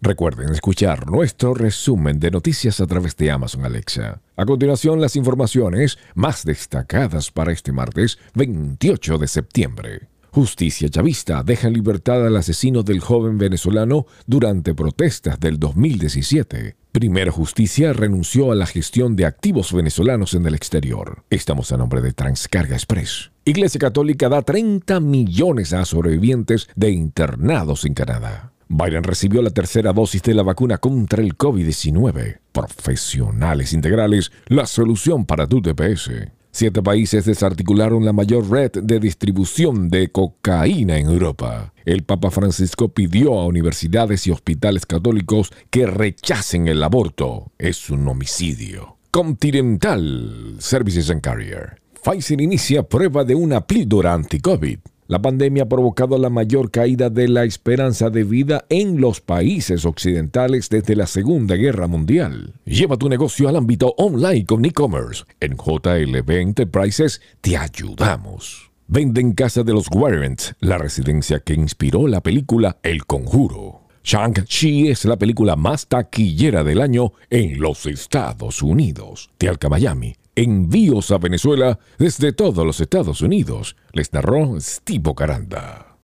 Recuerden escuchar nuestro resumen de noticias a través de Amazon Alexa. A continuación, las informaciones más destacadas para este martes 28 de septiembre. Justicia chavista deja en libertad al asesino del joven venezolano durante protestas del 2017. Primera Justicia renunció a la gestión de activos venezolanos en el exterior. Estamos a nombre de Transcarga Express. Iglesia Católica da 30 millones a sobrevivientes de internados en Canadá. Biden recibió la tercera dosis de la vacuna contra el COVID-19. Profesionales integrales, la solución para tu TPS. Siete países desarticularon la mayor red de distribución de cocaína en Europa. El Papa Francisco pidió a universidades y hospitales católicos que rechacen el aborto. Es un homicidio. Continental Services and Carrier. Pfizer inicia prueba de una píldora anti-COVID. La pandemia ha provocado la mayor caída de la esperanza de vida en los países occidentales desde la Segunda Guerra Mundial. Lleva tu negocio al ámbito online con e-commerce. En JLB Enterprises te ayudamos. Vende en casa de los Warrants, la residencia que inspiró la película El Conjuro. Shang-Chi es la película más taquillera del año en los Estados Unidos. Tealca Miami Envíos a Venezuela desde todos los Estados Unidos, les narró Steve Caranda.